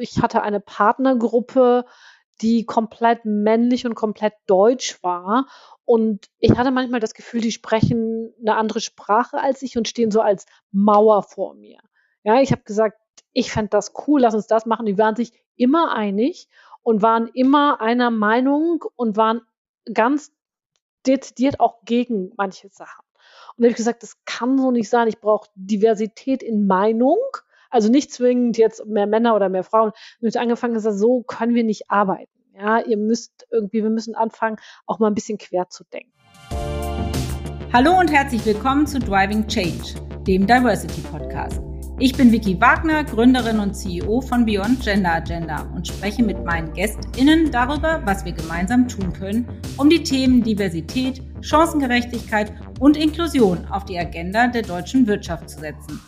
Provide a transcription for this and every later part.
Ich hatte eine Partnergruppe, die komplett männlich und komplett deutsch war. Und ich hatte manchmal das Gefühl, die sprechen eine andere Sprache als ich und stehen so als Mauer vor mir. Ja, ich habe gesagt, ich fände das cool, lass uns das machen. Die waren sich immer einig und waren immer einer Meinung und waren ganz dezidiert auch gegen manche Sachen. Und da habe ich gesagt, das kann so nicht sein. Ich brauche Diversität in Meinung. Also nicht zwingend jetzt mehr Männer oder mehr Frauen. Und angefangen gesagt, so können wir nicht arbeiten. Ja, ihr müsst irgendwie, wir müssen anfangen, auch mal ein bisschen quer zu denken. Hallo und herzlich willkommen zu Driving Change, dem Diversity Podcast. Ich bin Vicky Wagner, Gründerin und CEO von Beyond Gender Agenda und spreche mit meinen GästInnen darüber, was wir gemeinsam tun können, um die Themen Diversität, Chancengerechtigkeit und Inklusion auf die Agenda der deutschen Wirtschaft zu setzen.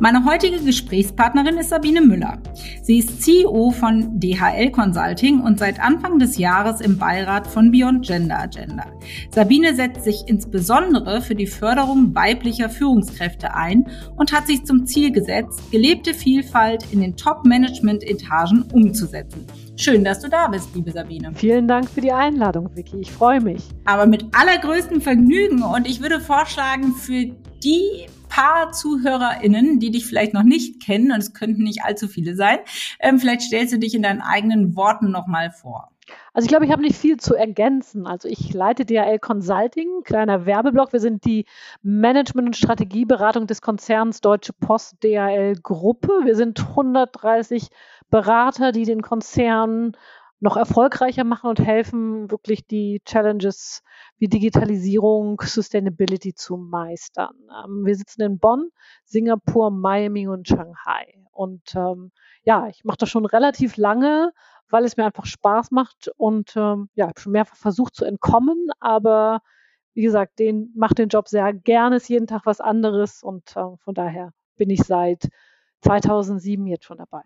Meine heutige Gesprächspartnerin ist Sabine Müller. Sie ist CEO von DHL Consulting und seit Anfang des Jahres im Beirat von Beyond Gender Agenda. Sabine setzt sich insbesondere für die Förderung weiblicher Führungskräfte ein und hat sich zum Ziel gesetzt, gelebte Vielfalt in den Top-Management-Etagen umzusetzen. Schön, dass du da bist, liebe Sabine. Vielen Dank für die Einladung, Vicky. Ich freue mich. Aber mit allergrößtem Vergnügen und ich würde vorschlagen, für die paar ZuhörerInnen, die dich vielleicht noch nicht kennen, und es könnten nicht allzu viele sein, ähm, vielleicht stellst du dich in deinen eigenen Worten nochmal vor. Also ich glaube, ich habe nicht viel zu ergänzen. Also ich leite DHL Consulting, kleiner Werbeblock. Wir sind die Management- und Strategieberatung des Konzerns Deutsche Post DHL Gruppe. Wir sind 130 Berater, die den Konzern noch erfolgreicher machen und helfen, wirklich die Challenges wie Digitalisierung, Sustainability zu meistern. Ähm, wir sitzen in Bonn, Singapur, Miami und Shanghai. Und ähm, ja, ich mache das schon relativ lange, weil es mir einfach Spaß macht und ähm, ja, habe schon mehrfach versucht zu entkommen, aber wie gesagt, den macht den Job sehr gerne, ist jeden Tag was anderes und äh, von daher bin ich seit 2007 jetzt schon dabei.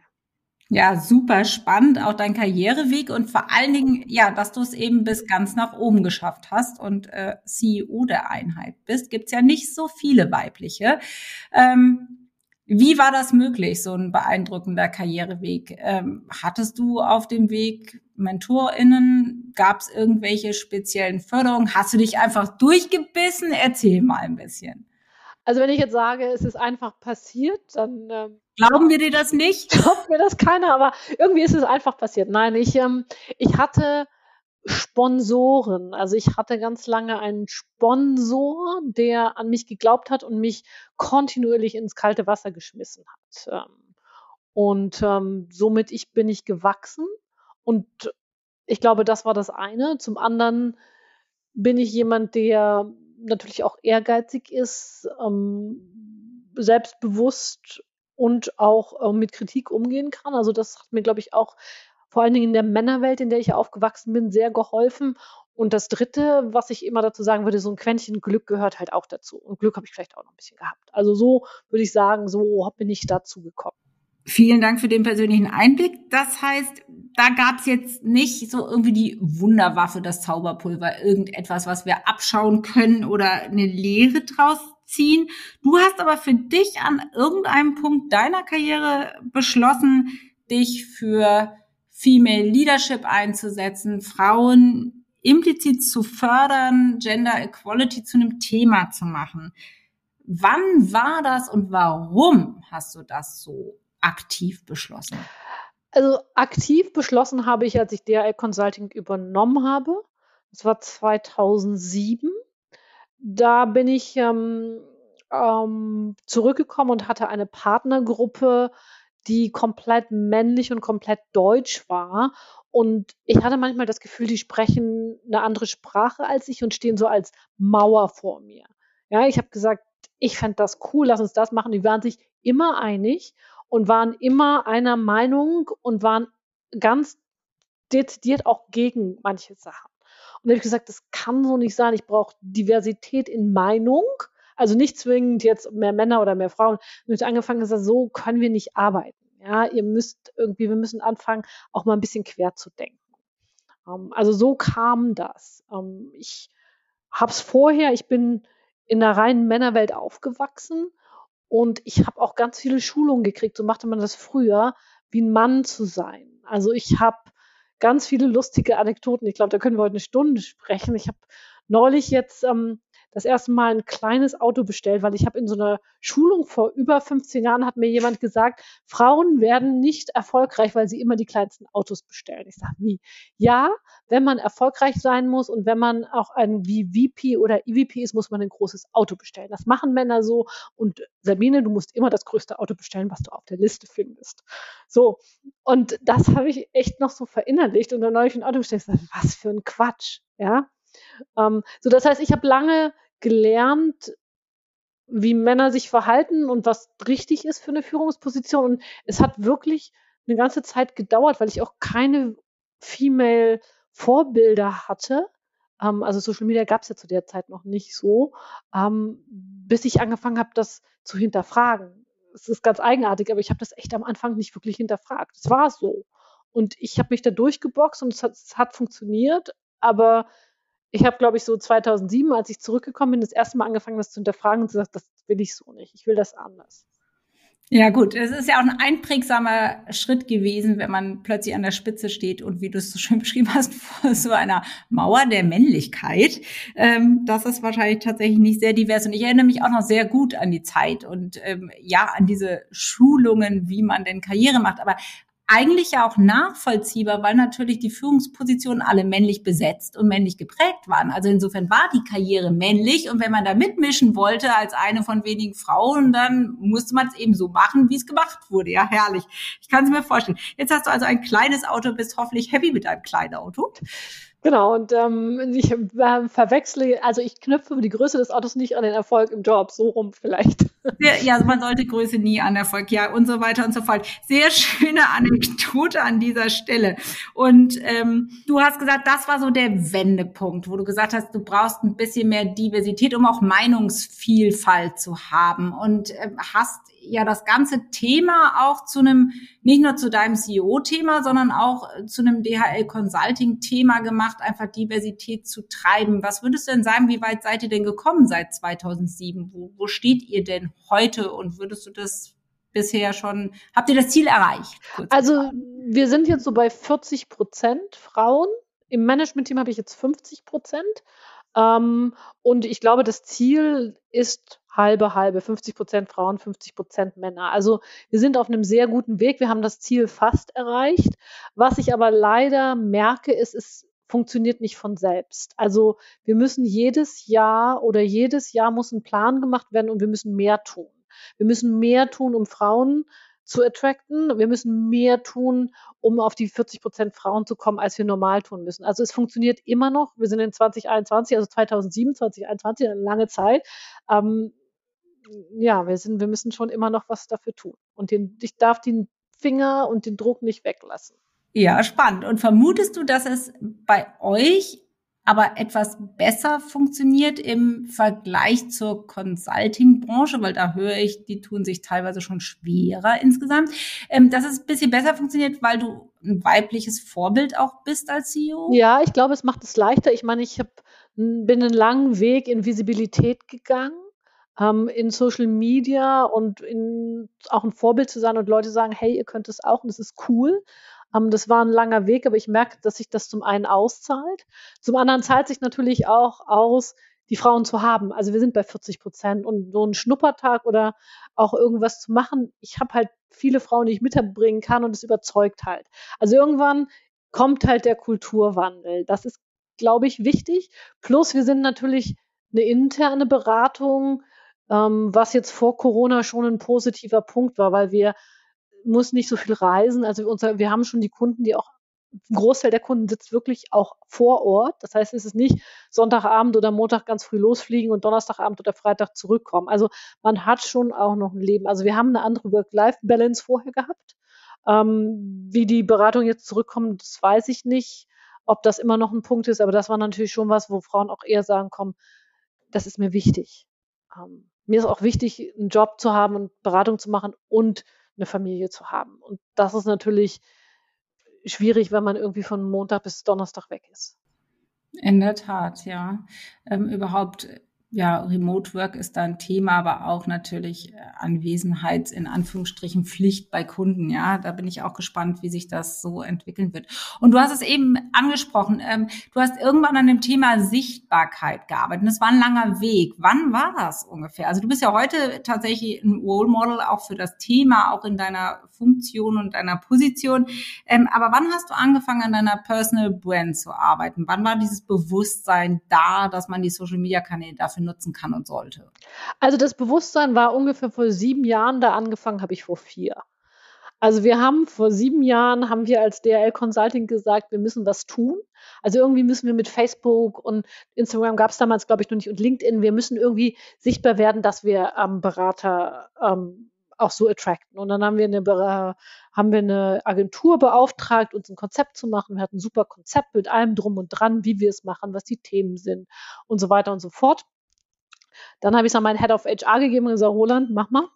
Ja, super spannend, auch dein Karriereweg und vor allen Dingen, ja, dass du es eben bis ganz nach oben geschafft hast und äh, CEO der Einheit bist. Gibt's ja nicht so viele weibliche. Ähm, wie war das möglich, so ein beeindruckender Karriereweg? Ähm, hattest du auf dem Weg MentorInnen? Gab es irgendwelche speziellen Förderungen? Hast du dich einfach durchgebissen? Erzähl mal ein bisschen. Also wenn ich jetzt sage, es ist einfach passiert, dann ähm, glauben wir dir das nicht. Glaubt mir das keiner, aber irgendwie ist es einfach passiert. Nein, ich ähm, ich hatte Sponsoren. Also ich hatte ganz lange einen Sponsor, der an mich geglaubt hat und mich kontinuierlich ins kalte Wasser geschmissen hat. Ähm, und ähm, somit ich bin ich gewachsen und ich glaube, das war das eine. Zum anderen bin ich jemand, der natürlich auch ehrgeizig ist, ähm, selbstbewusst und auch äh, mit Kritik umgehen kann. Also das hat mir, glaube ich, auch vor allen Dingen in der Männerwelt, in der ich aufgewachsen bin, sehr geholfen. Und das Dritte, was ich immer dazu sagen würde, so ein Quäntchen Glück gehört halt auch dazu. Und Glück habe ich vielleicht auch noch ein bisschen gehabt. Also so würde ich sagen, so bin ich dazu gekommen. Vielen Dank für den persönlichen Einblick. Das heißt, da gab es jetzt nicht so irgendwie die Wunderwaffe, das Zauberpulver, irgendetwas, was wir abschauen können oder eine Lehre draus ziehen. Du hast aber für dich an irgendeinem Punkt deiner Karriere beschlossen, dich für Female Leadership einzusetzen, Frauen implizit zu fördern, Gender Equality zu einem Thema zu machen. Wann war das und warum hast du das so aktiv beschlossen? Also aktiv beschlossen habe ich, als ich DRL Consulting übernommen habe. Das war 2007. Da bin ich ähm, ähm, zurückgekommen und hatte eine Partnergruppe, die komplett männlich und komplett deutsch war. Und ich hatte manchmal das Gefühl, die sprechen eine andere Sprache als ich und stehen so als Mauer vor mir. Ja, ich habe gesagt, ich fände das cool, lass uns das machen. Die waren sich immer einig und waren immer einer Meinung und waren ganz dezidiert auch gegen manche Sachen. Und da habe ich gesagt, das kann so nicht sein. Ich brauche Diversität in Meinung. Also nicht zwingend jetzt mehr Männer oder mehr Frauen. Und ich angefangen gesagt, so können wir nicht arbeiten. Ja, ihr müsst irgendwie, wir müssen anfangen, auch mal ein bisschen quer zu denken. Ähm, also so kam das. Ähm, ich habe es vorher, ich bin in der reinen Männerwelt aufgewachsen und ich habe auch ganz viele Schulungen gekriegt, so machte man das früher, wie ein Mann zu sein. Also ich habe ganz viele lustige Anekdoten. Ich glaube, da können wir heute eine Stunde sprechen. Ich habe neulich jetzt ähm, das erste Mal ein kleines Auto bestellt, weil ich habe in so einer Schulung vor über 15 Jahren hat mir jemand gesagt, Frauen werden nicht erfolgreich, weil sie immer die kleinsten Autos bestellen. Ich sage, wie? Ja, wenn man erfolgreich sein muss und wenn man auch ein VP oder EVP ist, muss man ein großes Auto bestellen. Das machen Männer so und Sabine, du musst immer das größte Auto bestellen, was du auf der Liste findest. So. Und das habe ich echt noch so verinnerlicht und dann neulich ein Auto bestellt. Was für ein Quatsch. Ja, ähm, so, das heißt, ich habe lange gelernt, wie Männer sich verhalten und was richtig ist für eine Führungsposition. Und es hat wirklich eine ganze Zeit gedauert, weil ich auch keine Female Vorbilder hatte. Ähm, also Social Media gab es ja zu der Zeit noch nicht so, ähm, bis ich angefangen habe, das zu hinterfragen. Es ist ganz eigenartig, aber ich habe das echt am Anfang nicht wirklich hinterfragt. Es war so. Und ich habe mich da durchgeboxt und es hat, es hat funktioniert, aber ich habe, glaube ich, so 2007, als ich zurückgekommen bin, das erste Mal angefangen, das zu hinterfragen und zu sagen, das will ich so nicht. Ich will das anders. Ja gut, es ist ja auch ein einprägsamer Schritt gewesen, wenn man plötzlich an der Spitze steht und wie du es so schön beschrieben hast, vor so einer Mauer der Männlichkeit. Ähm, das ist wahrscheinlich tatsächlich nicht sehr divers. Und ich erinnere mich auch noch sehr gut an die Zeit und ähm, ja, an diese Schulungen, wie man denn Karriere macht. Aber eigentlich ja auch nachvollziehbar, weil natürlich die Führungspositionen alle männlich besetzt und männlich geprägt waren. Also insofern war die Karriere männlich und wenn man da mitmischen wollte als eine von wenigen Frauen, dann musste man es eben so machen, wie es gemacht wurde. Ja, herrlich. Ich kann es mir vorstellen. Jetzt hast du also ein kleines Auto, bist hoffentlich happy mit deinem kleinen Auto. Genau, und ähm, ich äh, verwechsle, also ich knüpfe die Größe des Autos nicht an den Erfolg im Job, so rum vielleicht. Ja, also man sollte Größe nie an Erfolg, ja, und so weiter und so fort. Sehr schöne Anekdote an dieser Stelle. Und ähm, du hast gesagt, das war so der Wendepunkt, wo du gesagt hast, du brauchst ein bisschen mehr Diversität, um auch Meinungsvielfalt zu haben. Und äh, hast ja das ganze Thema auch zu einem, nicht nur zu deinem CEO-Thema, sondern auch zu einem DHL-Consulting-Thema gemacht, einfach Diversität zu treiben. Was würdest du denn sagen, wie weit seid ihr denn gekommen seit 2007? Wo, wo steht ihr denn heute und würdest du das bisher schon, habt ihr das Ziel erreicht? Also wir sind jetzt so bei 40 Prozent Frauen. Im Management-Team habe ich jetzt 50 Prozent. Ähm, und ich glaube, das Ziel ist halbe, halbe, 50 Prozent Frauen, 50 Prozent Männer. Also wir sind auf einem sehr guten Weg. Wir haben das Ziel fast erreicht. Was ich aber leider merke, ist, es funktioniert nicht von selbst. Also wir müssen jedes Jahr oder jedes Jahr muss ein Plan gemacht werden und wir müssen mehr tun. Wir müssen mehr tun, um Frauen zu attracten. Wir müssen mehr tun, um auf die 40 Prozent Frauen zu kommen, als wir normal tun müssen. Also es funktioniert immer noch. Wir sind in 2021, also 2007, 2021, eine lange Zeit. Ähm, ja, wir sind, wir müssen schon immer noch was dafür tun. Und den, ich darf den Finger und den Druck nicht weglassen. Ja, spannend. Und vermutest du, dass es bei euch aber etwas besser funktioniert im Vergleich zur Consulting-Branche, weil da höre ich, die tun sich teilweise schon schwerer insgesamt, ähm, dass es ein bisschen besser funktioniert, weil du ein weibliches Vorbild auch bist als CEO? Ja, ich glaube, es macht es leichter. Ich meine, ich hab, bin einen langen Weg in Visibilität gegangen ähm, in Social Media und in, auch ein Vorbild zu sein und Leute sagen, hey, ihr könnt es auch und das ist cool. Ähm, das war ein langer Weg, aber ich merke, dass sich das zum einen auszahlt. Zum anderen zahlt sich natürlich auch aus, die Frauen zu haben. Also wir sind bei 40 Prozent und so ein Schnuppertag oder auch irgendwas zu machen. Ich habe halt viele Frauen, die ich mitbringen kann und es überzeugt halt. Also irgendwann kommt halt der Kulturwandel. Das ist, glaube ich, wichtig. Plus wir sind natürlich eine interne Beratung, ähm, was jetzt vor Corona schon ein positiver Punkt war, weil wir muss nicht so viel reisen. Also unser, wir haben schon die Kunden, die auch ein Großteil der Kunden sitzt wirklich auch vor Ort. Das heißt, es ist nicht Sonntagabend oder Montag ganz früh losfliegen und Donnerstagabend oder Freitag zurückkommen. Also man hat schon auch noch ein Leben. Also wir haben eine andere Work-Life-Balance vorher gehabt. Ähm, wie die Beratung jetzt zurückkommt, das weiß ich nicht, ob das immer noch ein Punkt ist, aber das war natürlich schon was, wo Frauen auch eher sagen, komm, das ist mir wichtig. Ähm, mir ist auch wichtig, einen Job zu haben und Beratung zu machen und eine Familie zu haben. Und das ist natürlich schwierig, wenn man irgendwie von Montag bis Donnerstag weg ist. In der Tat, ja. Ähm, überhaupt ja, Remote Work ist da ein Thema, aber auch natürlich äh, Anwesenheit in Anführungsstrichen Pflicht bei Kunden. Ja, da bin ich auch gespannt, wie sich das so entwickeln wird. Und du hast es eben angesprochen. Ähm, du hast irgendwann an dem Thema Sichtbarkeit gearbeitet. Und das war ein langer Weg. Wann war das ungefähr? Also du bist ja heute tatsächlich ein Role Model auch für das Thema, auch in deiner Funktion und deiner Position. Ähm, aber wann hast du angefangen, an deiner Personal Brand zu arbeiten? Wann war dieses Bewusstsein da, dass man die Social Media Kanäle dafür dafür nutzen kann und sollte? Also das Bewusstsein war ungefähr vor sieben Jahren, da angefangen habe ich vor vier. Also wir haben vor sieben Jahren, haben wir als DRL Consulting gesagt, wir müssen was tun. Also irgendwie müssen wir mit Facebook und Instagram gab es damals, glaube ich, noch nicht und LinkedIn, wir müssen irgendwie sichtbar werden, dass wir ähm, Berater ähm, auch so attracten. Und dann haben wir eine, haben wir eine Agentur beauftragt, uns ein Konzept zu machen. Wir hatten ein super Konzept mit allem drum und dran, wie wir es machen, was die Themen sind und so weiter und so fort. Dann habe ich es an meinen Head of HR gegeben und gesagt, Roland, mach mal.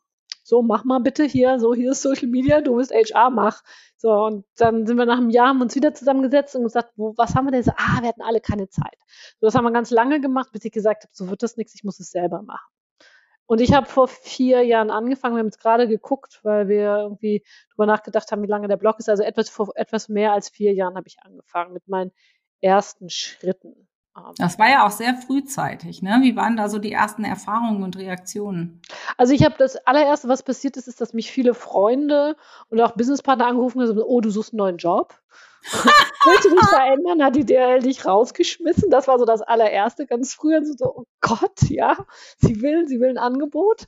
So, mach mal bitte hier, so, hier ist Social Media, du bist HR, mach. So, und dann sind wir nach einem Jahr, haben uns wieder zusammengesetzt und gesagt, wo, was haben wir denn? So, ah, wir hatten alle keine Zeit. So, das haben wir ganz lange gemacht, bis ich gesagt habe, so wird das nichts, ich muss es selber machen. Und ich habe vor vier Jahren angefangen, wir haben jetzt gerade geguckt, weil wir irgendwie drüber nachgedacht haben, wie lange der Blog ist. Also etwas vor etwas mehr als vier Jahren habe ich angefangen mit meinen ersten Schritten. Das war ja auch sehr frühzeitig, ne? Wie waren da so die ersten Erfahrungen und Reaktionen? Also ich habe das allererste, was passiert ist, ist, dass mich viele Freunde und auch Businesspartner angerufen haben, oh, du suchst einen neuen Job. Willst du dich verändern? Hat die DRL dich rausgeschmissen? Das war so das allererste, ganz früh. So, oh Gott, ja, sie will, sie will ein Angebot.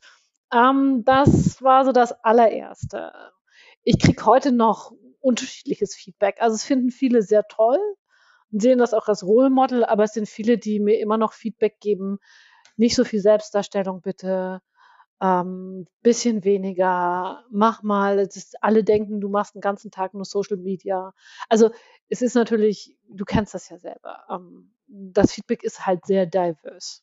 Ähm, das war so das allererste. Ich kriege heute noch unterschiedliches Feedback. Also es finden viele sehr toll sehen das auch als Role Model, aber es sind viele, die mir immer noch Feedback geben, nicht so viel Selbstdarstellung bitte, ähm, bisschen weniger, mach mal, ist, alle denken, du machst den ganzen Tag nur Social Media. Also es ist natürlich, du kennst das ja selber, ähm, das Feedback ist halt sehr diverse.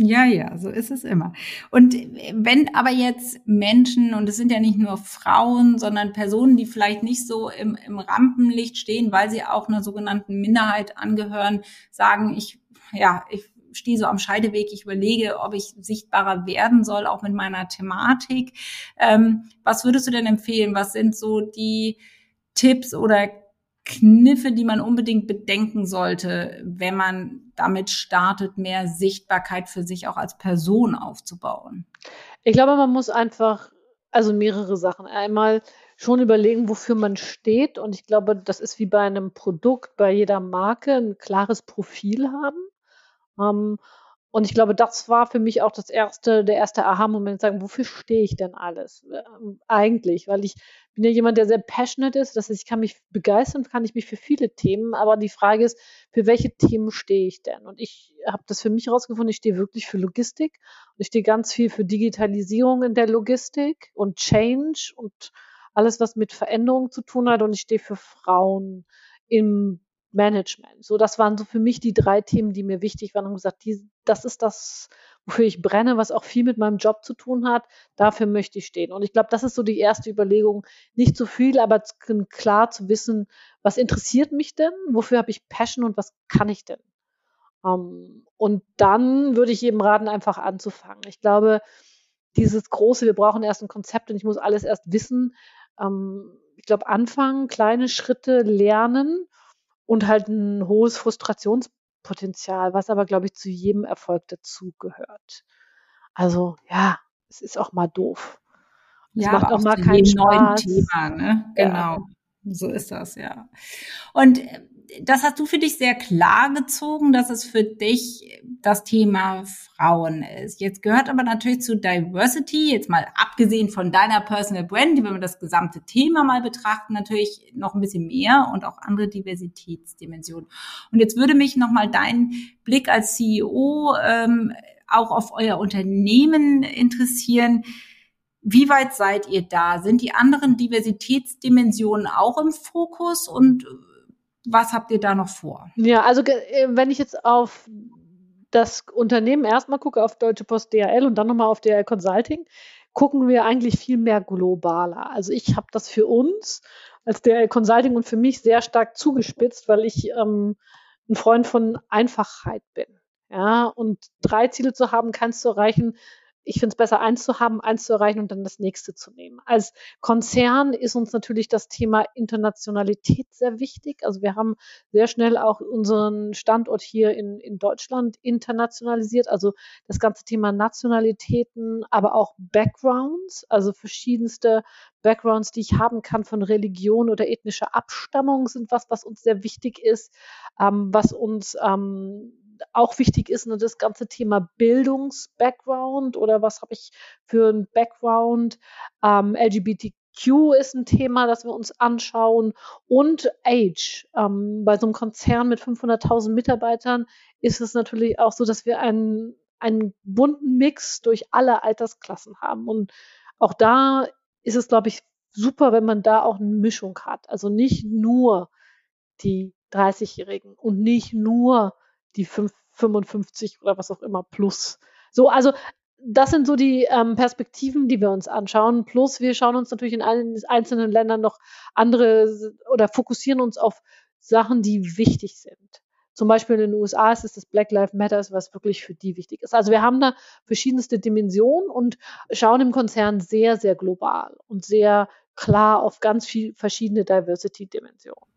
Ja, ja, so ist es immer. Und wenn aber jetzt Menschen, und es sind ja nicht nur Frauen, sondern Personen, die vielleicht nicht so im, im Rampenlicht stehen, weil sie auch einer sogenannten Minderheit angehören, sagen, ich, ja, ich stehe so am Scheideweg, ich überlege, ob ich sichtbarer werden soll, auch mit meiner Thematik. Ähm, was würdest du denn empfehlen? Was sind so die Tipps oder Kniffe, die man unbedingt bedenken sollte, wenn man damit startet, mehr Sichtbarkeit für sich auch als Person aufzubauen? Ich glaube, man muss einfach, also mehrere Sachen. Einmal schon überlegen, wofür man steht. Und ich glaube, das ist wie bei einem Produkt, bei jeder Marke, ein klares Profil haben. Ähm, und ich glaube, das war für mich auch das erste, der erste Aha-Moment, sagen, wofür stehe ich denn alles? Ähm, eigentlich, weil ich bin ja jemand, der sehr passionate ist. Das heißt, ich kann mich begeistern, kann ich mich für viele Themen, aber die Frage ist, für welche Themen stehe ich denn? Und ich habe das für mich herausgefunden, ich stehe wirklich für Logistik und ich stehe ganz viel für Digitalisierung in der Logistik und Change und alles, was mit Veränderung zu tun hat. Und ich stehe für Frauen im Management. So, das waren so für mich die drei Themen, die mir wichtig waren und gesagt, die, das ist das, wofür ich brenne, was auch viel mit meinem Job zu tun hat. Dafür möchte ich stehen. Und ich glaube, das ist so die erste Überlegung. Nicht zu viel, aber klar zu wissen, was interessiert mich denn? Wofür habe ich Passion und was kann ich denn? Um, ähm, und dann würde ich jedem raten, einfach anzufangen. Ich glaube, dieses große, wir brauchen erst ein Konzept und ich muss alles erst wissen. Um, ähm, ich glaube, anfangen, kleine Schritte lernen und halt ein hohes Frustrationspotenzial, was aber, glaube ich, zu jedem Erfolg dazugehört. Also ja, es ist auch mal doof. Es ja, macht auch mal keinen Spaß. Thema, ne? Genau. Ja. So ist das, ja. Und äh, das hast du für dich sehr klar gezogen, dass es für dich das Thema Frauen ist. Jetzt gehört aber natürlich zu Diversity, jetzt mal abgesehen von deiner Personal Brand, wenn wir das gesamte Thema mal betrachten, natürlich noch ein bisschen mehr und auch andere Diversitätsdimensionen. Und jetzt würde mich nochmal dein Blick als CEO ähm, auch auf euer Unternehmen interessieren. Wie weit seid ihr da? Sind die anderen Diversitätsdimensionen auch im Fokus und was habt ihr da noch vor? Ja, also äh, wenn ich jetzt auf das Unternehmen erstmal gucke, auf Deutsche Post DHL und dann nochmal auf DHL Consulting, gucken wir eigentlich viel mehr globaler. Also ich habe das für uns als DHL Consulting und für mich sehr stark zugespitzt, weil ich ähm, ein Freund von Einfachheit bin. Ja, und drei Ziele zu haben, keins zu erreichen, ich finde es besser, eins zu haben, eins zu erreichen und dann das nächste zu nehmen. Als Konzern ist uns natürlich das Thema Internationalität sehr wichtig. Also wir haben sehr schnell auch unseren Standort hier in, in Deutschland internationalisiert. Also das ganze Thema Nationalitäten, aber auch Backgrounds, also verschiedenste Backgrounds, die ich haben kann von Religion oder ethnischer Abstammung, sind was, was uns sehr wichtig ist, ähm, was uns ähm, auch wichtig ist, ne, das ganze Thema Bildungs-Background oder was habe ich für ein Background. Ähm, LGBTQ ist ein Thema, das wir uns anschauen und Age. Ähm, bei so einem Konzern mit 500.000 Mitarbeitern ist es natürlich auch so, dass wir einen, einen bunten Mix durch alle Altersklassen haben. Und auch da ist es, glaube ich, super, wenn man da auch eine Mischung hat. Also nicht nur die 30-Jährigen und nicht nur die 5, 55 oder was auch immer plus. So, also das sind so die ähm, Perspektiven, die wir uns anschauen. Plus wir schauen uns natürlich in allen einzelnen Ländern noch andere oder fokussieren uns auf Sachen, die wichtig sind. Zum Beispiel in den USA ist es das Black Lives Matter, was wirklich für die wichtig ist. Also wir haben da verschiedenste Dimensionen und schauen im Konzern sehr, sehr global und sehr klar auf ganz viel verschiedene Diversity-Dimensionen.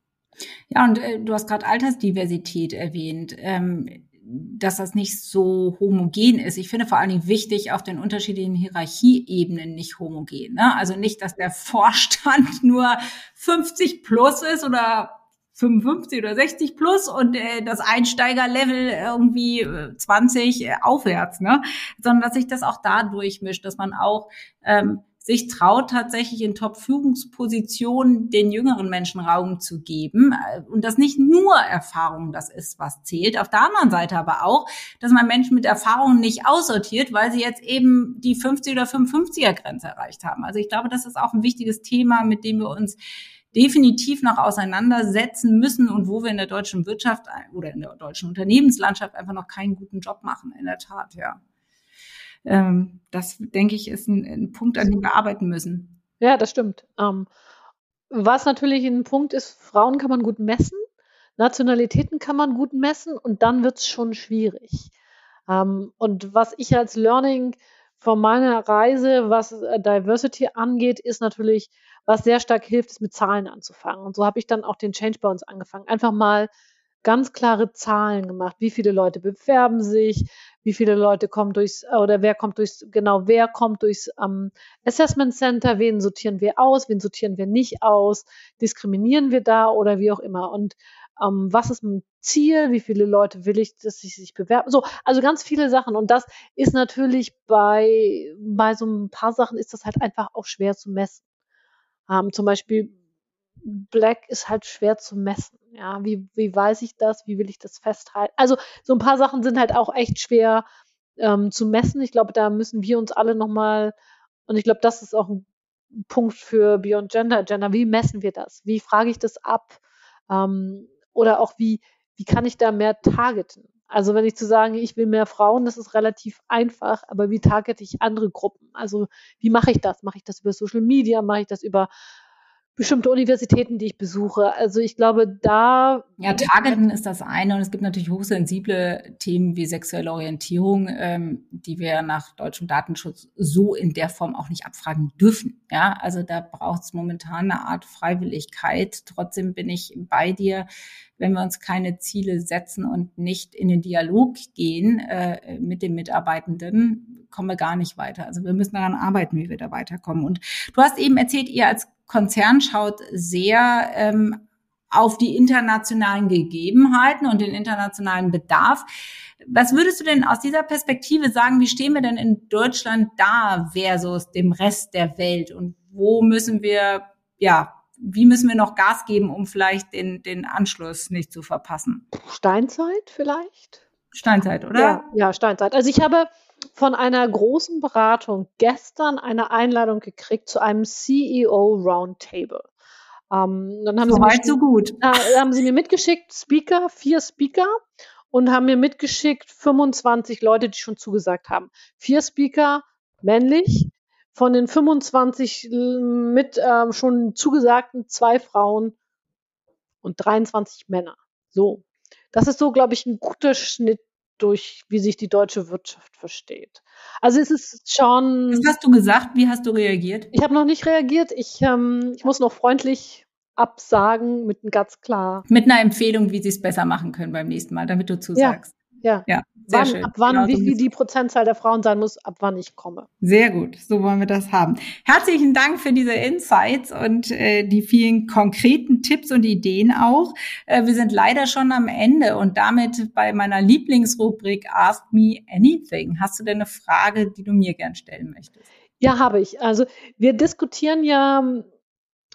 Ja, und äh, du hast gerade Altersdiversität erwähnt. Ähm, dass das nicht so homogen ist. Ich finde vor allen Dingen wichtig, auf den unterschiedlichen Hierarchieebenen nicht homogen. Ne? Also nicht, dass der Vorstand nur 50 plus ist oder 55 oder 60 plus und äh, das Einsteigerlevel irgendwie 20 äh, aufwärts, ne? Sondern dass sich das auch da durchmischt, dass man auch ähm, sich traut, tatsächlich in Top-Führungspositionen den jüngeren Menschen Raum zu geben. Und dass nicht nur Erfahrung das ist, was zählt. Auf der anderen Seite aber auch, dass man Menschen mit Erfahrung nicht aussortiert, weil sie jetzt eben die 50 oder 55er Grenze erreicht haben. Also ich glaube, das ist auch ein wichtiges Thema, mit dem wir uns definitiv noch auseinandersetzen müssen und wo wir in der deutschen Wirtschaft oder in der deutschen Unternehmenslandschaft einfach noch keinen guten Job machen, in der Tat, ja. Ähm, das, denke ich, ist ein, ein, Punkt, an dem wir arbeiten müssen. Ja, das stimmt. Ähm, was natürlich ein Punkt ist, Frauen kann man gut messen, Nationalitäten kann man gut messen und dann wird es schon schwierig. Ähm, und was ich als Learning von meiner Reise, was äh, Diversity angeht, ist natürlich, was sehr stark hilft, ist mit Zahlen anzufangen. Und so habe ich dann auch den Change bei uns angefangen. Einfach mal ganz klare Zahlen gemacht. Wie viele Leute bewerben sich? Wie viele Leute kommen durchs, oder wer kommt durchs, genau, wer kommt durchs ähm, Assessment Center? Wen sortieren wir aus? Wen sortieren wir nicht aus? Diskriminieren wir da oder wie auch immer? Und ähm, was ist mein Ziel? Wie viele Leute will ich, dass sie sich bewerben? So, also ganz viele Sachen. Und das ist natürlich bei, bei so ein paar Sachen ist das halt einfach auch schwer zu messen. Ähm, zum Beispiel Black ist halt schwer zu messen. Ja, wie, wie weiß ich das? Wie will ich das festhalten? Also so ein paar Sachen sind halt auch echt schwer ähm, zu messen. Ich glaube, da müssen wir uns alle nochmal, und ich glaube, das ist auch ein Punkt für Beyond Gender Agenda. Wie messen wir das? Wie frage ich das ab? Ähm, oder auch wie, wie kann ich da mehr targeten? Also wenn ich zu sagen, ich will mehr Frauen, das ist relativ einfach, aber wie targete ich andere Gruppen? Also wie mache ich das? Mache ich das über Social Media? Mache ich das über bestimmte Universitäten, die ich besuche. Also ich glaube, da. Ja, Targeten ist das eine und es gibt natürlich hochsensible Themen wie sexuelle Orientierung, ähm, die wir nach deutschem Datenschutz so in der Form auch nicht abfragen dürfen. Ja, also da braucht es momentan eine Art Freiwilligkeit. Trotzdem bin ich bei dir, wenn wir uns keine Ziele setzen und nicht in den Dialog gehen äh, mit den Mitarbeitenden, kommen wir gar nicht weiter. Also wir müssen daran arbeiten, wie wir da weiterkommen. Und du hast eben erzählt, ihr als Konzern schaut sehr ähm, auf die internationalen Gegebenheiten und den internationalen Bedarf. Was würdest du denn aus dieser Perspektive sagen, wie stehen wir denn in Deutschland da versus dem Rest der Welt und wo müssen wir, ja, wie müssen wir noch Gas geben, um vielleicht den, den Anschluss nicht zu verpassen? Steinzeit vielleicht? Steinzeit, oder? Ja, ja, Steinzeit. Also ich habe von einer großen Beratung gestern eine Einladung gekriegt zu einem CEO Roundtable. Ähm, dann haben so sie weit, so gut. Äh, haben sie mir mitgeschickt, Speaker, vier Speaker und haben mir mitgeschickt 25 Leute, die schon zugesagt haben. Vier Speaker, männlich. Von den 25 mit ähm, schon zugesagten zwei Frauen und 23 Männer. So. Das ist so, glaube ich, ein guter Schnitt durch, wie sich die deutsche Wirtschaft versteht. Also es ist schon. Was hast du gesagt? Wie hast du reagiert? Ich habe noch nicht reagiert. Ich, ähm, ich muss noch freundlich absagen mit einem ganz klar. Mit einer Empfehlung, wie sie es besser machen können beim nächsten Mal, damit du zusagst. Ja. Ja. Sehr wann, schön. Ab wann, genau, wie viel die Prozentzahl der Frauen sein muss, ab wann ich komme. Sehr gut, so wollen wir das haben. Herzlichen Dank für diese Insights und äh, die vielen konkreten Tipps und Ideen auch. Äh, wir sind leider schon am Ende und damit bei meiner Lieblingsrubrik Ask Me Anything. Hast du denn eine Frage, die du mir gern stellen möchtest? Ja, habe ich. Also wir diskutieren ja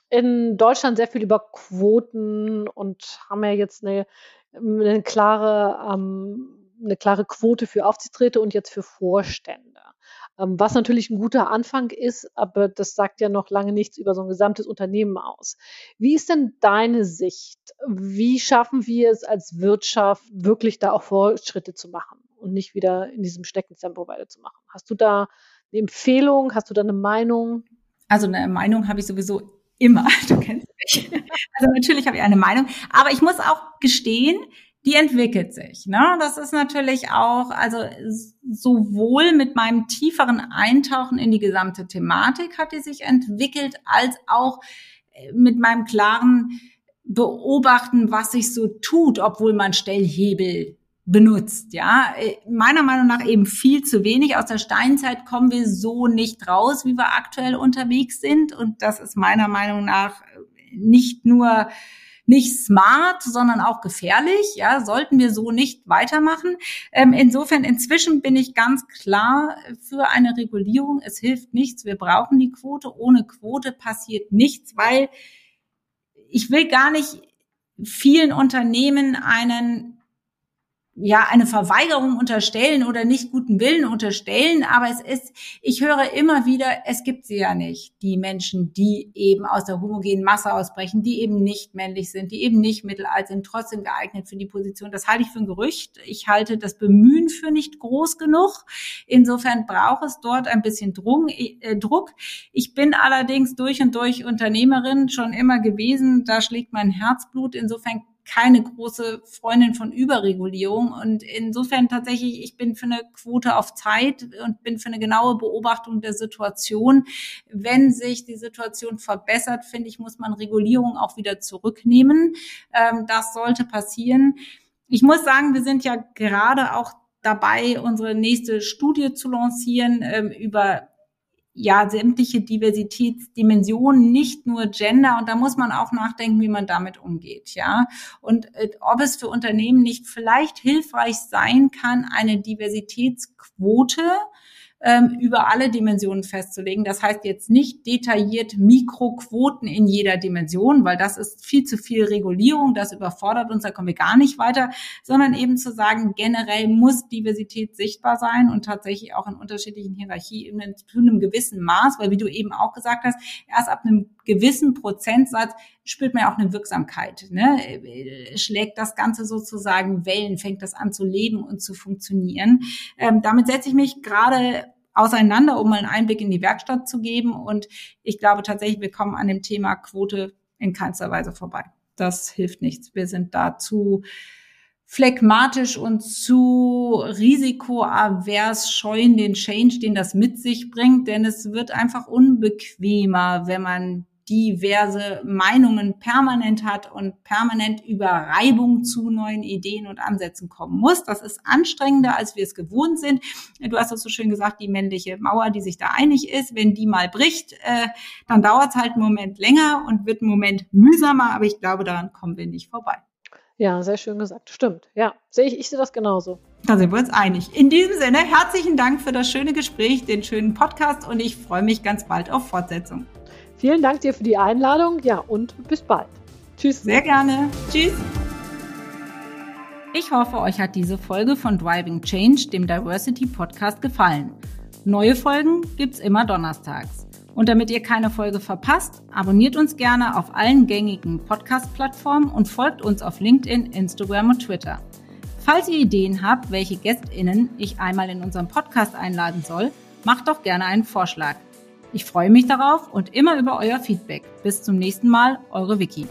in Deutschland sehr viel über Quoten und haben ja jetzt eine, eine klare ähm, eine klare Quote für Aufsichtsräte und jetzt für Vorstände. Ähm, was natürlich ein guter Anfang ist, aber das sagt ja noch lange nichts über so ein gesamtes Unternehmen aus. Wie ist denn deine Sicht? Wie schaffen wir es als Wirtschaft wirklich da auch Fortschritte zu machen und nicht wieder in diesem Steckentempo weiterzumachen? Hast du da eine Empfehlung? Hast du da eine Meinung? Also eine Meinung habe ich sowieso immer. Du kennst mich. Also natürlich habe ich eine Meinung. Aber ich muss auch gestehen, die entwickelt sich. Ne? Das ist natürlich auch, also sowohl mit meinem tieferen Eintauchen in die gesamte Thematik hat die sich entwickelt, als auch äh, mit meinem klaren Beobachten, was sich so tut, obwohl man Stellhebel benutzt, ja. Äh, meiner Meinung nach eben viel zu wenig. Aus der Steinzeit kommen wir so nicht raus, wie wir aktuell unterwegs sind. Und das ist meiner Meinung nach nicht nur nicht smart, sondern auch gefährlich. Ja, sollten wir so nicht weitermachen. Ähm, insofern, inzwischen bin ich ganz klar für eine Regulierung. Es hilft nichts. Wir brauchen die Quote. Ohne Quote passiert nichts, weil ich will gar nicht vielen Unternehmen einen ja, eine Verweigerung unterstellen oder nicht guten Willen unterstellen, aber es ist, ich höre immer wieder, es gibt sie ja nicht, die Menschen, die eben aus der homogenen Masse ausbrechen, die eben nicht männlich sind, die eben nicht mittelalt sind, trotzdem geeignet für die Position. Das halte ich für ein Gerücht. Ich halte das Bemühen für nicht groß genug. Insofern braucht es dort ein bisschen. Äh, Druck. Ich bin allerdings durch und durch Unternehmerin schon immer gewesen. Da schlägt mein Herzblut. Insofern keine große Freundin von Überregulierung. Und insofern tatsächlich, ich bin für eine Quote auf Zeit und bin für eine genaue Beobachtung der Situation. Wenn sich die Situation verbessert, finde ich, muss man Regulierung auch wieder zurücknehmen. Ähm, das sollte passieren. Ich muss sagen, wir sind ja gerade auch dabei, unsere nächste Studie zu lancieren ähm, über ja sämtliche Diversitätsdimensionen, nicht nur Gender. Und da muss man auch nachdenken, wie man damit umgeht, ja. Und äh, ob es für Unternehmen nicht vielleicht hilfreich sein kann, eine Diversitätsquote ähm, über alle Dimensionen festzulegen. Das heißt jetzt nicht detailliert Mikroquoten in jeder Dimension, weil das ist viel zu viel Regulierung, das überfordert uns, da kommen wir gar nicht weiter, sondern eben zu sagen, generell muss Diversität sichtbar sein und tatsächlich auch in unterschiedlichen Hierarchieebenen zu einem gewissen Maß, weil wie du eben auch gesagt hast, erst ab einem gewissen Prozentsatz spürt man ja auch eine Wirksamkeit. Ne? Schlägt das Ganze sozusagen Wellen, fängt das an zu leben und zu funktionieren. Ähm, damit setze ich mich gerade auseinander, um mal einen Einblick in die Werkstatt zu geben. Und ich glaube tatsächlich, wir kommen an dem Thema Quote in keinster Weise vorbei. Das hilft nichts. Wir sind da zu phlegmatisch und zu risikoavers scheuen den Change, den das mit sich bringt, denn es wird einfach unbequemer, wenn man diverse Meinungen permanent hat und permanent über Reibung zu neuen Ideen und Ansätzen kommen muss. Das ist anstrengender, als wir es gewohnt sind. Du hast das so schön gesagt, die männliche Mauer, die sich da einig ist, wenn die mal bricht, äh, dann dauert es halt einen Moment länger und wird einen Moment mühsamer, aber ich glaube, daran kommen wir nicht vorbei. Ja, sehr schön gesagt. Stimmt. Ja, sehe ich, ich sehe das genauso. Da sind wir uns einig. In diesem Sinne, herzlichen Dank für das schöne Gespräch, den schönen Podcast und ich freue mich ganz bald auf Fortsetzung. Vielen Dank dir für die Einladung. Ja, und bis bald. Tschüss. Sehr gerne. Tschüss. Ich hoffe, euch hat diese Folge von Driving Change, dem Diversity Podcast, gefallen. Neue Folgen gibt's immer donnerstags. Und damit ihr keine Folge verpasst, abonniert uns gerne auf allen gängigen Podcast-Plattformen und folgt uns auf LinkedIn, Instagram und Twitter. Falls ihr Ideen habt, welche GästInnen ich einmal in unserem Podcast einladen soll, macht doch gerne einen Vorschlag. Ich freue mich darauf und immer über euer Feedback. Bis zum nächsten Mal, eure Vicky.